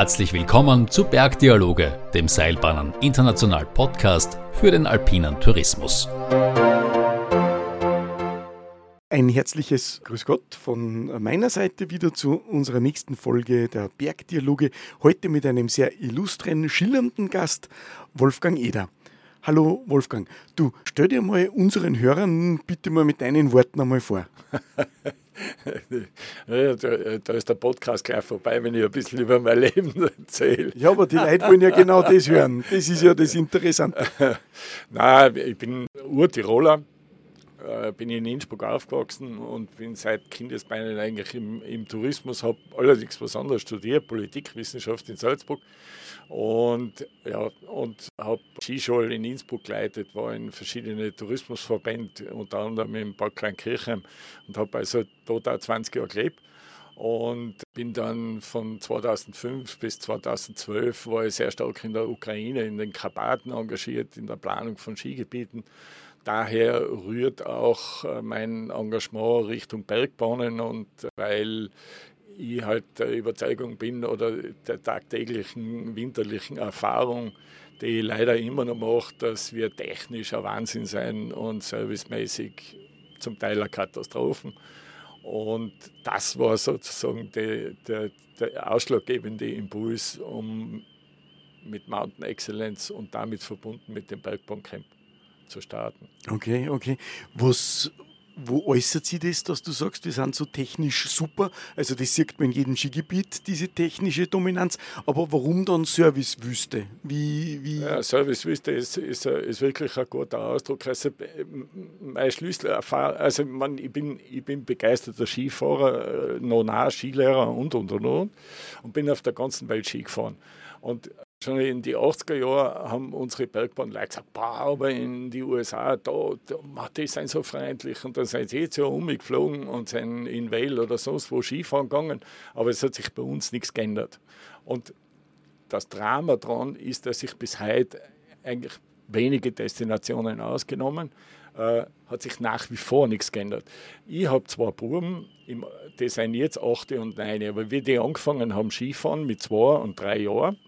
Herzlich willkommen zu Bergdialoge, dem Seilbahnen International Podcast für den alpinen Tourismus. Ein herzliches Grüß Gott von meiner Seite wieder zu unserer nächsten Folge der Bergdialoge. Heute mit einem sehr illustren, schillernden Gast, Wolfgang Eder. Hallo Wolfgang, du stell dir mal unseren Hörern bitte mal mit deinen Worten einmal vor. Da, da, ist der Podcast gleich vorbei, wenn ich ein bisschen über mein Leben erzähle. Ja, aber die Leute wollen ja genau das hören. Das ist ja das Interessante. Nein, ich bin Urtiroler, äh, bin in Innsbruck aufgewachsen und bin seit Kindesbeinen eigentlich im, im Tourismus, habe allerdings was anderes studiert, Politikwissenschaft in Salzburg und, ja, und habe Skischule in Innsbruck geleitet, war in verschiedene Tourismusverbände, unter anderem in Bad Kleinkirchheim und habe also dort auch 20 Jahre gelebt. Und bin dann von 2005 bis 2012 war ich sehr stark in der Ukraine, in den Karpaten engagiert, in der Planung von Skigebieten. Daher rührt auch äh, mein Engagement Richtung Bergbahnen und weil ich halt der Überzeugung bin oder der tagtäglichen winterlichen Erfahrung, die ich leider immer noch mache, dass wir technisch ein Wahnsinn sein und servicemäßig zum Teil eine Katastrophen. Und das war sozusagen der, der, der ausschlaggebende Impuls, um mit Mountain Excellence und damit verbunden mit dem Bergbaumcamp zu starten. Okay, okay. Was, wo äußert sich das, dass du sagst, wir sind so technisch super? Also das sieht man in jedem Skigebiet, diese technische Dominanz. Aber warum dann Servicewüste? Wie, wie? Ja, Servicewüste ist, ist, ist wirklich ein guter Ausdruck. Also mein Schlüsselerfahrung, also man, ich, bin, ich bin begeisterter Skifahrer, äh, noch Skilehrer und, und, und, und und bin auf der ganzen Welt Ski gefahren. Und Schon in die 80er Jahren haben unsere Bergbahnleute gesagt, boah, aber in die USA, da, da, die sind so freundlich. Und dann sind sie jetzt ja umgeflogen und sind in Vale oder sonst wo Skifahren gegangen. Aber es hat sich bei uns nichts geändert. Und das Drama daran ist, dass sich bis heute eigentlich wenige Destinationen ausgenommen, äh, hat sich nach wie vor nichts geändert. Ich habe zwei Buben, die sind jetzt 8 und 9, aber wie die angefangen haben Skifahren mit zwei und drei Jahren,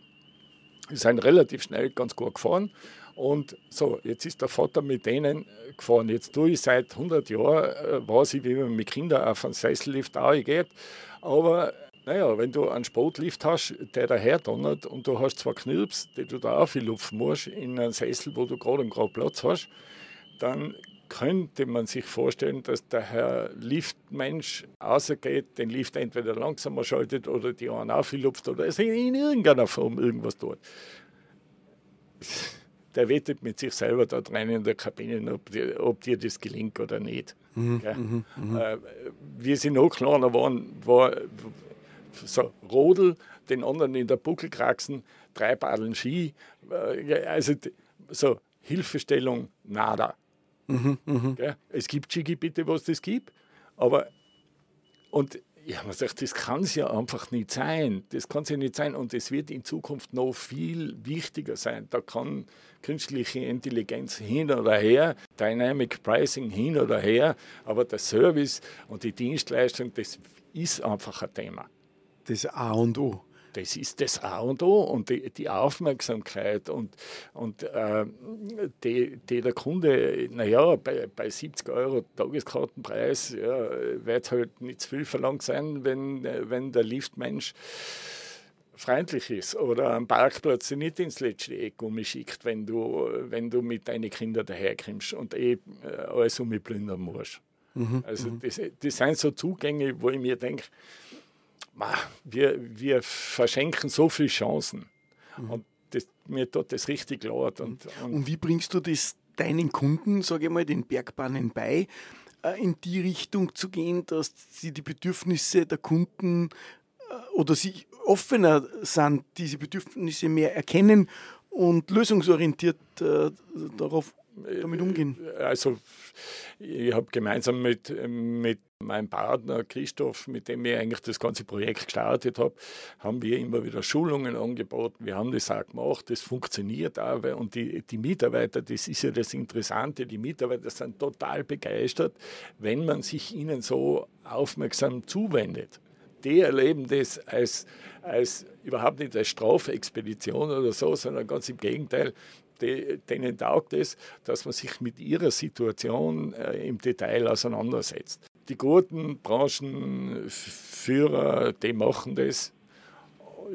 die sind relativ schnell ganz gut gefahren. Und so, jetzt ist der Vater mit denen gefahren. Jetzt tue ich seit 100 Jahren, äh, weiß ich, wie man mit Kindern auf einen Sessellift geht. Aber naja, wenn du einen Sportlift hast, der daher donnert und du hast zwei Knirps, die du da auflupfen musst in einen Sessel, wo du gerade gerade Platz hast, dann könnte man sich vorstellen, dass der Herr Liftmensch rausgeht, den Lift entweder langsamer schaltet oder die einen auflupft oder in irgendeiner Form irgendwas tut. Der wettet mit sich selber da drin in der Kabine, ob dir, ob dir das gelingt oder nicht. Mhm, mhm, mhm. äh, wie sie noch kleiner waren, war so Rodel, den anderen in der Buckel kraxen, drei Badeln Ski. Äh, also so Hilfestellung, nada. Mhm, mh. Es gibt Skigebiete, wo es das gibt, aber und ja, man sagt, das kann es ja einfach nicht sein. Das kann es ja nicht sein und es wird in Zukunft noch viel wichtiger sein. Da kann künstliche Intelligenz hin oder her, Dynamic Pricing hin oder her, aber der Service und die Dienstleistung, das ist einfach ein Thema. Das A und O das ist das A und O und die, die Aufmerksamkeit und, und äh, die, die, der Kunde, naja, bei, bei 70 Euro Tageskartenpreis ja, wird halt nicht zu viel verlangt sein, wenn, wenn der Liftmensch freundlich ist oder am Parkplatz nicht ins letzte Eck umschickt, wenn du, wenn du mit deinen Kindern daherkommst und eh äh, alles umplündern musst. Mhm, also mhm. das, das sind so Zugänge, wo ich mir denke, wir, wir verschenken so viele Chancen. Mhm. Und das, mir tut das richtig leid. Und, und, und, wie bringst du das deinen Kunden, sage ich mal, den Bergbahnen bei, äh, in die Richtung zu gehen, dass sie die Bedürfnisse der Kunden äh, oder sie offener sind, diese Bedürfnisse mehr erkennen und lösungsorientiert äh, darauf damit umgehen? Also ich habe gemeinsam mit, mit meinem Partner Christoph, mit dem ich eigentlich das ganze Projekt gestartet habe, haben wir immer wieder Schulungen angeboten. Wir haben das auch gemacht, das funktioniert auch. Und die, die Mitarbeiter, das ist ja das Interessante, die Mitarbeiter sind total begeistert, wenn man sich ihnen so aufmerksam zuwendet. die erleben das als, als überhaupt nicht als Strafexpedition oder so, sondern ganz im Gegenteil. Denen taugt es, dass man sich mit ihrer Situation äh, im Detail auseinandersetzt. Die guten Branchenführer, die machen das.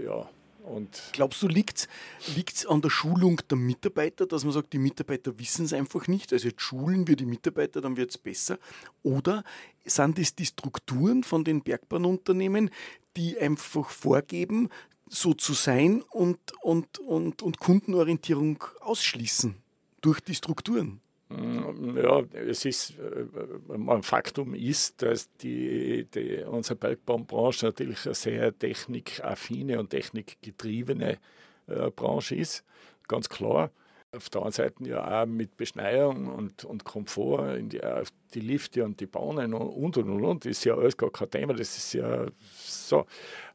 Ja, und Glaubst du, liegt es an der Schulung der Mitarbeiter, dass man sagt, die Mitarbeiter wissen es einfach nicht, also jetzt schulen wir die Mitarbeiter, dann wird es besser? Oder sind es die Strukturen von den Bergbahnunternehmen, die einfach vorgeben, so zu sein und, und, und, und Kundenorientierung ausschließen durch die Strukturen? Mm, ja, es ist, äh, ein Faktum ist, dass die, die, unsere Bergbahnbranche natürlich eine sehr technikaffine und technikgetriebene äh, Branche ist, ganz klar. Auf der anderen Seite ja auch mit Beschneiung und, und Komfort, die, die Lifte und die Bahnen und und und und, ist ja alles gar kein Thema, das ist ja so.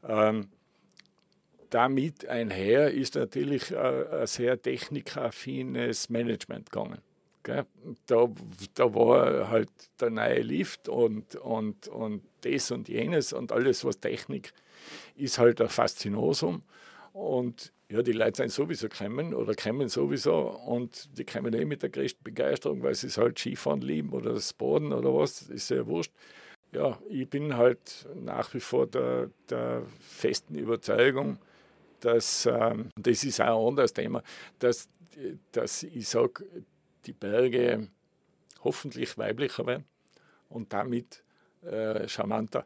Ähm, damit einher ist natürlich äh, ein sehr technikaffines Management gegangen. Da, da war halt der neue Lift und, und, und das und jenes und alles, was Technik ist, halt ein Faszinosum. Und ja, die Leute sind sowieso gekommen oder kommen sowieso und die kommen eh mit der größten Begeisterung, weil sie es halt Skifahren lieben oder das Boden oder was, ist ja wurscht. Ja, ich bin halt nach wie vor der, der festen Überzeugung, dass, ähm, das ist auch ein anderes Thema, dass, dass ich sage, die Berge hoffentlich weiblicher werden und damit äh, charmanter.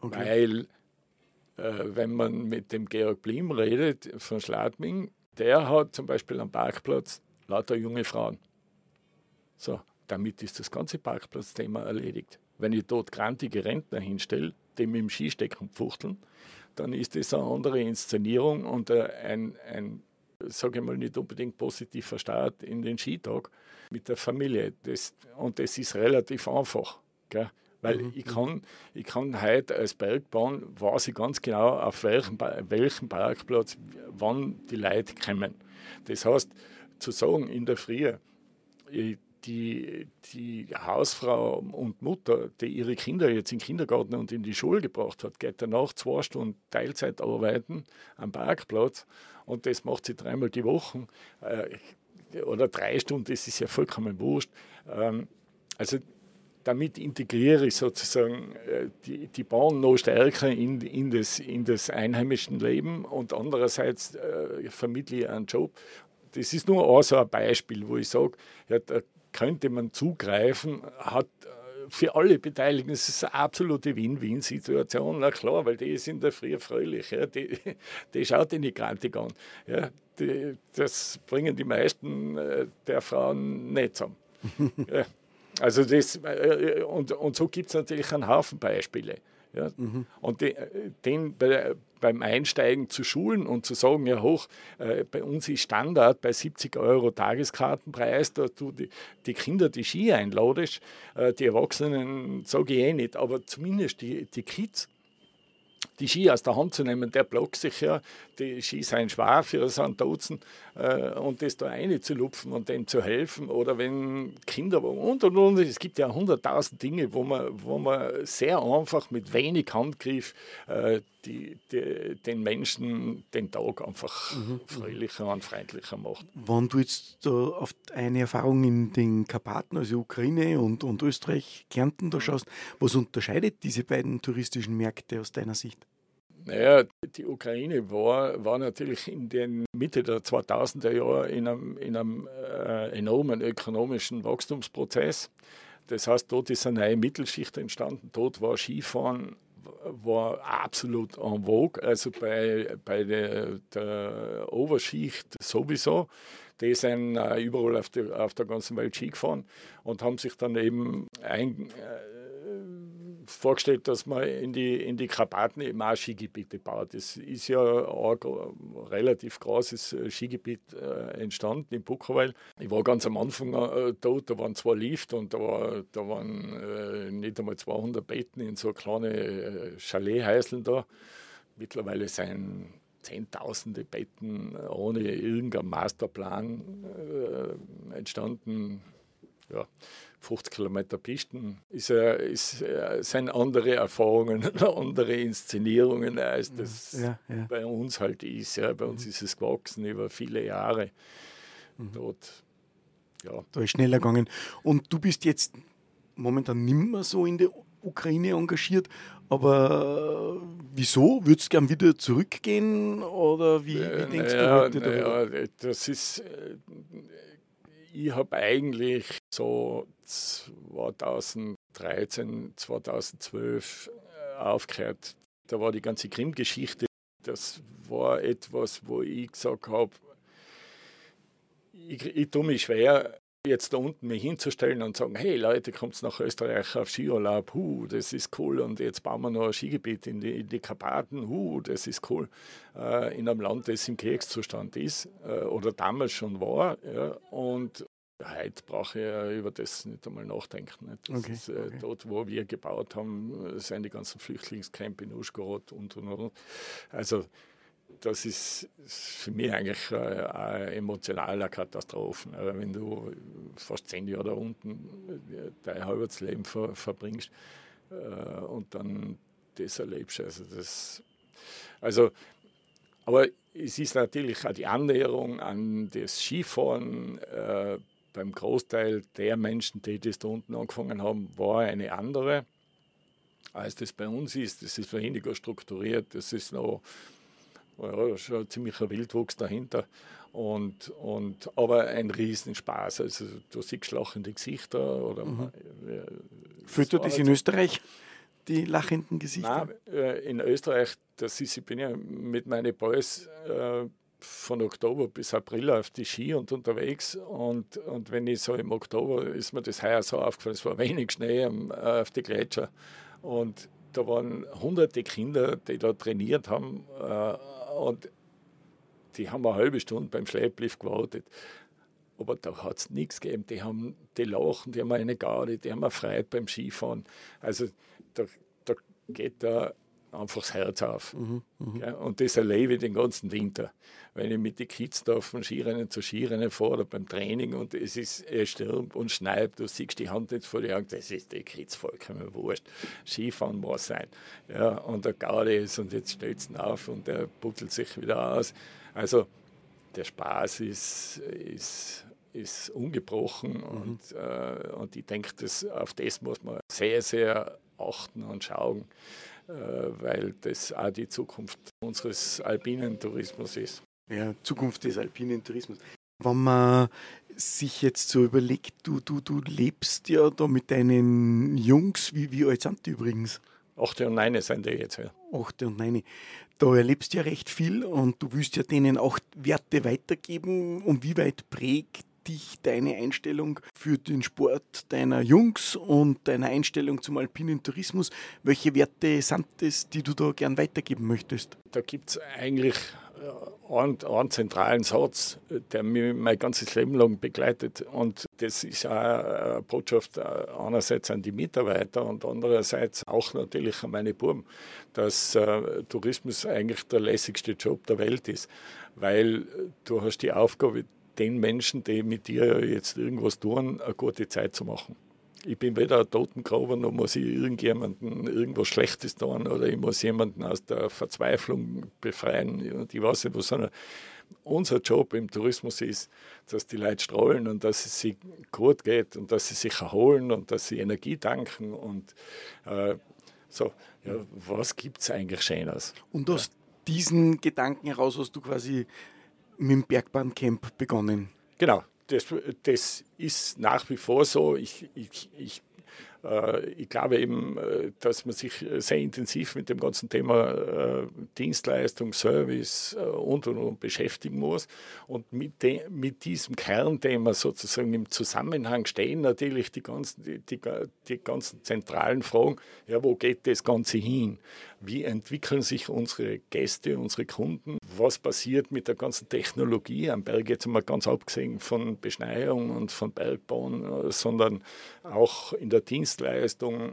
Okay. Weil, äh, wenn man mit dem Georg Blim redet von Schladming, der hat zum Beispiel am Parkplatz lauter junge Frauen. So, damit ist das ganze Parkplatzthema erledigt. Wenn ich dort grantige Rentner hinstelle, die mit dem Skistecken fuchteln, dann ist das eine andere Inszenierung und äh, ein, ein sage ich mal, nicht unbedingt positiver Start in den Skitag mit der Familie. Das, und das ist relativ einfach. Gell? Weil mhm. ich, kann, ich kann heute als Bergbahn, weiß ich ganz genau, auf welchem, welchem Parkplatz, wann die Leute kommen. Das heißt, zu sagen, in der Früh, die, die Hausfrau und Mutter, die ihre Kinder jetzt in den Kindergarten und in die Schule gebracht hat, geht danach zwei Stunden Teilzeit arbeiten am Parkplatz und das macht sie dreimal die Woche äh, oder drei Stunden, das ist ja vollkommen wurscht. Ähm, also damit integriere ich sozusagen äh, die, die Bahn noch stärker in, in, das, in das einheimische Leben und andererseits äh, vermittle ich einen Job. Das ist nur auch so ein Beispiel, wo ich sage, ja, da könnte man zugreifen, hat äh, für alle Beteiligten ist es eine absolute Win-Win-Situation. Na klar, weil die sind da früh fröhlich. Ja, die, die schaut die Migrantik an. Ja, die, das bringen die meisten äh, der Frauen nicht zusammen. ja, also das, äh, und, und so gibt es natürlich einen Haufen Beispiele. Ja? Mhm. Und die, den bei, beim Einsteigen zu schulen und zu sagen, ja hoch, äh, bei uns ist Standard bei 70 Euro Tageskartenpreis, da du die, die Kinder die Ski einladest, äh, die Erwachsenen sage ich eh nicht, aber zumindest die, die Kids die Ski aus der Hand zu nehmen, der blockt sich ja, die Ski seien schwer für so einen Dutzend äh, und das da reinzulupfen und dem zu helfen oder wenn Kinder und und und, es gibt ja hunderttausend Dinge, wo man, wo man sehr einfach mit wenig Handgriff äh, die, die, den Menschen den Tag einfach mhm. fröhlicher und freundlicher macht. Wenn du jetzt äh, auf eine Erfahrung in den Karpaten, also Ukraine und, und Österreich, Kärnten da schaust, was unterscheidet diese beiden touristischen Märkte aus deiner Sicht? Naja, die Ukraine war, war natürlich in den Mitte der 2000er Jahre in einem, in einem äh, enormen ökonomischen Wachstumsprozess. Das heißt, dort ist eine neue Mittelschicht entstanden. Dort war Skifahren war absolut en vogue, also bei, bei der, der Oberschicht sowieso. Die sind äh, überall auf der, auf der ganzen Welt Ski gefahren und haben sich dann eben ein, vorgestellt, dass man in die, in die Karpaten eben auch Skigebiete baut. Das ist ja auch ein relativ großes äh, Skigebiet äh, entstanden in Buckerweil. Ich war ganz am Anfang äh, dort, da waren zwei Lift und da, war, da waren nicht einmal 200 Betten in so kleine Chalet-Häuseln da. Mittlerweile sind Zehntausende Betten ohne irgendeinen Masterplan entstanden ja, 50 Kilometer Pisten ist, äh, ist, äh, sind andere Erfahrungen, andere Inszenierungen, als das ja, ja. bei uns halt ist. Ja. Bei uns mhm. ist es gewachsen über viele Jahre. Mhm. Dort, ja. Da ist schneller gegangen. Und du bist jetzt momentan nimmer so in der Ukraine engagiert, aber wieso? Würdest du gern wieder zurückgehen oder wie, wie denkst ja, du heute darüber? Ja, das ist, äh, ich habe eigentlich so 2013, 2012 äh, aufgehört. Da war die ganze Krim-Geschichte. Das war etwas, wo ich gesagt habe, ich, ich tue mich schwer, jetzt da unten mich hinzustellen und sagen, hey Leute, kommt nach Österreich auf Skiurlaub, hu, das ist cool und jetzt bauen wir noch ein Skigebiet in die, in die Karpaten, hu, das ist cool, äh, in einem Land, das im Kriegszustand ist äh, oder damals schon war ja, und Heute brauche ich ja über das nicht einmal nachdenken. Nicht? Das okay, ist, äh, okay. Dort, wo wir gebaut haben, sind die ganzen Flüchtlingscamp in Uschgorod und und und. Also das ist für mich eigentlich äh, eine emotionale Katastrophe. Wenn du fast zehn Jahre da unten äh, dein halbes Leben ver, verbringst äh, und dann das erlebst. Also, das, also, aber es ist natürlich auch die Annäherung an das Skifahren beim Großteil der Menschen, die das da unten angefangen haben, war eine andere, als das bei uns ist. Das ist weniger strukturiert, das ist noch ja, schon ein ziemlicher Wildwuchs dahinter. Und, und, aber ein Riesenspaß. Also du siehst lachende Gesichter. Oder mhm. Fühlt du das in Österreich, die lachenden Gesichter? Nein, äh, in Österreich, das ist, ich bin ja mit meinen Boys äh, von Oktober bis April auf die Ski und unterwegs. Und, und wenn ich so im Oktober, ist mir das heuer so aufgefallen, es war wenig Schnee äh, auf die Gletscher. Und da waren hunderte Kinder, die da trainiert haben. Äh, und die haben eine halbe Stunde beim Schlepplift gewartet. Aber da hat es nichts gegeben. Die haben die lachen, die haben eine Garde, die haben eine Freude beim Skifahren. Also da, da geht da einfach das Herz auf. Mhm, mh. Und das erlebe ich den ganzen Winter. Wenn ich mit den Kids da von Skirennen zu Skirennen fahre beim Training und es ist er stürmt und schneit, du siehst die Hand jetzt vor dir Augen, das ist die Kids vollkommen wurscht. Skifahren muss sein. Ja, und der Garde ist und jetzt stellt es auf und der buckelt sich wieder aus. Also der Spaß ist, ist, ist ungebrochen mhm. und, äh, und ich denke, auf das muss man sehr, sehr achten und schauen. Äh, weil das auch die Zukunft unseres alpinen Tourismus ist. Ja, Zukunft des alpinen Tourismus. Wenn man sich jetzt so überlegt, du, du, du lebst ja da mit deinen Jungs, wie, wie alt sind die übrigens? Achte und Neine sind die jetzt, ja. Achte und Neine. Da erlebst du ja recht viel und du willst ja denen auch Werte weitergeben. Und wie weit prägt dich deine Einstellung für den Sport deiner Jungs und deine Einstellung zum alpinen Tourismus? Welche Werte sind es, die du da gern weitergeben möchtest? Da gibt es eigentlich äh, einen, einen, zentralen Satz, der mich mein ganzes Leben lang begleitet. Und das ist auch eine Botschaft äh, einerseits an die Mitarbeiter und andererseits auch natürlich an meine Buben, dass äh, Tourismus eigentlich der lässigste Job der Welt ist. Weil du hast die Aufgabe, den Menschen, die mit dir jetzt irgendwas tun, eine gute Zeit zu machen. Ich bin weder ein Totengraber, noch muss ich irgendjemanden irgendwas Schlechtes tun oder ich muss jemanden aus der Verzweiflung befreien und ich weiß nicht was, sondern unser Job im Tourismus ist, dass die Leute strahlen und dass es sich gut geht und dass sie sich erholen und dass sie Energie tanken und äh, so, ja, was gibt es eigentlich Schönes? Und aus ja. diesen Gedanken heraus hast du quasi mit dem Bergbahncamp begonnen. Genau, das, das ist nach wie vor so. Ich, ich, ich äh, ich glaube eben, äh, dass man sich sehr intensiv mit dem ganzen Thema äh, Dienstleistung, Service und, und, und beschäftigen muss. Und mit, de, mit diesem Kernthema sozusagen im Zusammenhang stehen natürlich die ganzen, die, die, die ganzen zentralen Fragen, ja, wo geht das Ganze hin? Wie entwickeln sich unsere Gäste, unsere Kunden? Was passiert mit der ganzen Technologie am Berg? Jetzt mal ganz abgesehen von Beschneiung und von Bergbauen, sondern auch in der Dienstleistung.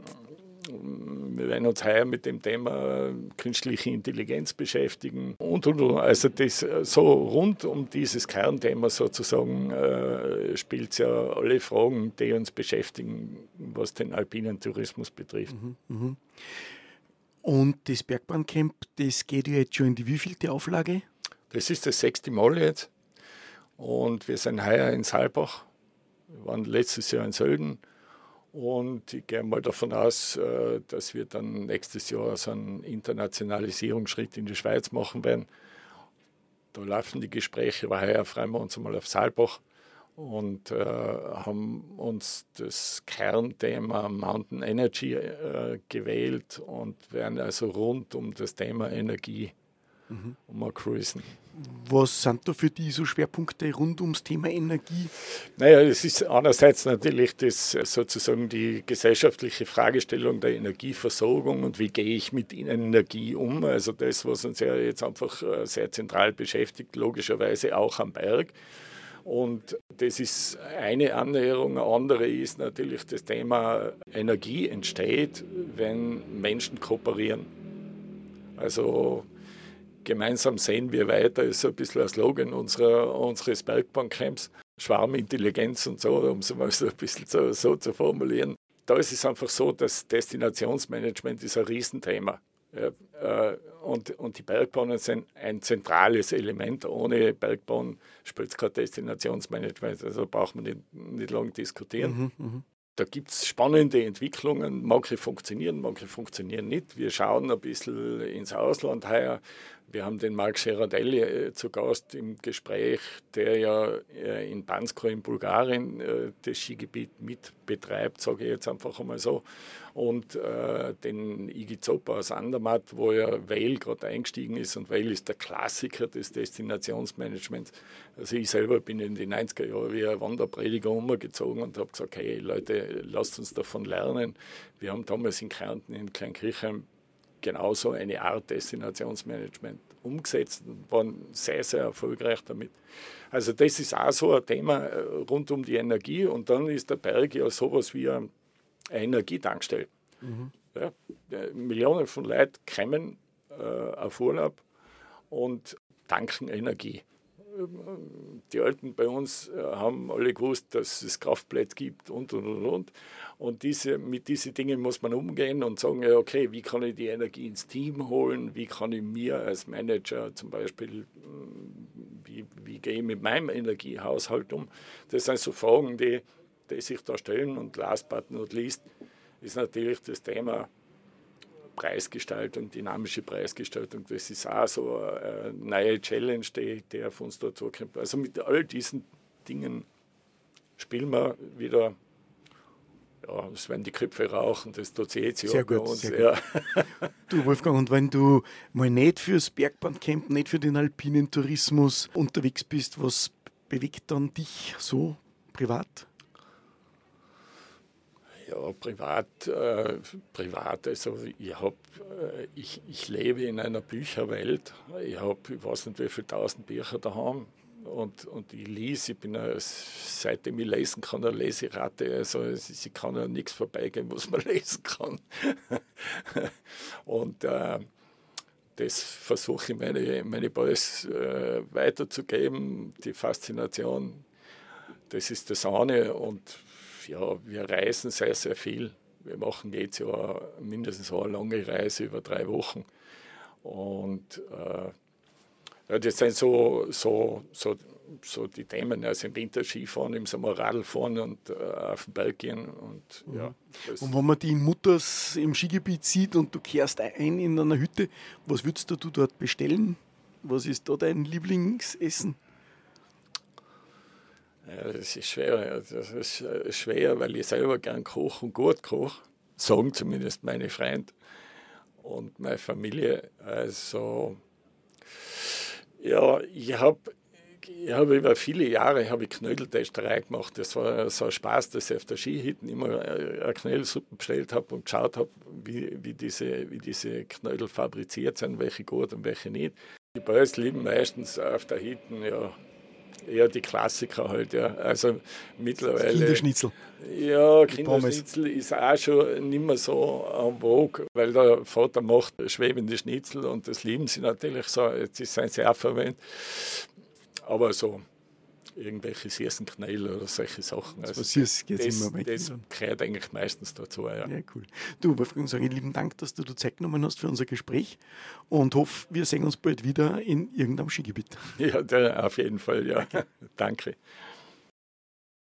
wir werden uns heuer mit dem Thema künstliche Intelligenz beschäftigen und, und, und. Also das so rund um dieses Kernthema sozusagen äh, spielt es ja alle Fragen, die uns beschäftigen, was den alpinen Tourismus betrifft. Mhm, mh. Und das Bergbahncamp, das geht ja jetzt schon in die wievielte Auflage? Das ist das sechste Mal jetzt. Und wir sind heuer in Saalbach. Wir waren letztes Jahr in Sölden. Und ich gehe mal davon aus, äh, dass wir dann nächstes Jahr so einen Internationalisierungsschritt in die Schweiz machen werden. Da laufen die Gespräche, weil heuer freuen wir uns einmal auf Saalbach und äh, haben uns das Kernthema Mountain Energy äh, gewählt und werden also rund um das Thema Energie mhm. mal cruisen. Was sind da für die so Schwerpunkte rund ums Thema Energie? Naja, es ist einerseits natürlich das, sozusagen die gesellschaftliche Fragestellung der Energieversorgung und wie gehe ich mit Energie um. Also das, was uns ja jetzt einfach äh, sehr zentral beschäftigt, logischerweise auch am Berg. Und das ist eine Annäherung. Eine andere ist natürlich das Thema Energie entsteht, wenn Menschen kooperieren. Also gemeinsam sehen wir weiter, ist so ein bisschen ein Slogan unserer, unseres Bergbancamps. Schwarmintelligenz und so, um es mal so ein bisschen so, so zu formulieren. Da ist es einfach so, dass Destinationsmanagement ist ein Riesenthema. Ja, äh, und, und die Bergbahnen sind ein zentrales Element. Ohne Bergbahn spielt es kein Destinationsmanagement. Also braucht man nicht, nicht lange diskutieren. Mhm, mh. Da gibt es spannende Entwicklungen. Manche funktionieren, manche funktionieren nicht. Wir schauen ein bisschen ins Ausland heuer. Wir haben den Marc Gerardelli äh, zu Gast im Gespräch, der ja äh, in Bansko in Bulgarien äh, das Skigebiet mit betreibt, sage ich jetzt einfach einmal so. Und den Igi Zopa aus Andermatt, wo ja Weil gerade eingestiegen ist. Und Weil ist der Klassiker des Destinationsmanagements. Also ich selber bin in den 90er Jahren wie ein Wanderprediger umgezogen und habe gesagt, hey Leute, lasst uns davon lernen. Wir haben damals in Kärnten in Kleinkirchheim genauso eine Art Destinationsmanagement umgesetzt und waren sehr, sehr erfolgreich damit. Also das ist auch so ein Thema äh, rund um die Energie und dann ist der Berg ja sowas wie eine Energietankstelle. Mhm. Ja, Millionen von Leuten kommen äh, auf Urlaub und tanken Energie die Alten bei uns äh, haben alle gewusst, dass es Kraftplätze gibt und und und und. Und diese, mit diesen Dingen muss man umgehen und sagen, okay, wie kann ich die Energie ins Team holen? Wie kann ich mir als Manager zum Beispiel, hm, wie, wie gehe ich mit meinem Energiehaushalt um? Das sind so Fragen, die, die sich da stellen. Und last but not least ist natürlich das Thema Preisgestaltung, dynamische Preisgestaltung, das ist auch so eine neue Challenge, die, die auf uns da zukommt. Also mit all diesen Dingen spielen wir wieder, ja, es werden die Köpfe rauchen, das tut sich jetzt ja bei uns. Ja. Du Wolfgang, und wenn du mal nicht fürs Bergbahncamp, nicht für den alpinen Tourismus unterwegs bist, was bewegt dann dich so privat? Ja, privat, äh, privat also ich, hab, äh, ich, ich lebe in einer Bücherwelt. Ich habe, ich weiß nicht, wie viele tausend Bücher daheim. Und, und ich lese, ich bin ja, seitdem ich lesen kann, eine Leseratte. Also ich kann ja nichts vorbeigehen, was man lesen kann. und äh, das versuche ich meine, meine Boys äh, weiterzugeben, die Faszination. Das ist das eine. Und ja, wir reisen sehr, sehr viel. Wir machen jetzt ja mindestens eine lange Reise über drei Wochen. Und äh, ja, das sind so, so, so, so die Themen, also im Winter Skifahren, im Sommer Radl fahren und äh, auf den Berg gehen. Und, mhm. ja, und wenn man die in Mutters im Skigebiet sieht und du kehrst ein in einer Hütte, was würdest du dort bestellen? Was ist da dein Lieblingsessen? Ja, das ist schwer. Das ist äh, schwer, weil ich selber gern koche und gut koche. Sagen zumindest meine Freunde und meine Familie. Also, ja, ich habe ich hab über viele Jahre ich Knödeltesterei gemacht. Das war so ein Spaß, dass ich auf der Skihütte immer eine Knödelsuppe bestellt habe und geschaut habe, wie, wie, diese, wie diese Knödel fabriziert sind, welche gut und welche nicht. Die Boys lieben meistens auf der Hütte ja, Ja, die Klassiker halt, ja. Also mittlerweile. Kinderschnitzel. Ja, Kinderschnitzel ist auch schon nicht mehr so am vogue, weil der Vater macht schwebende Schnitzel und das lieben sie natürlich so. Jetzt ist es sehr verwendet. Aber so irgendwelche Siersenknäle oder solche Sachen. Also, also das, das, immer das gehört eigentlich meistens dazu. Ja. ja, cool. Du, Wolfgang, sage lieben Dank, dass du dir Zeit genommen hast für unser Gespräch und hoffe, wir sehen uns bald wieder in irgendeinem Skigebiet. Ja, auf jeden Fall, ja. Danke.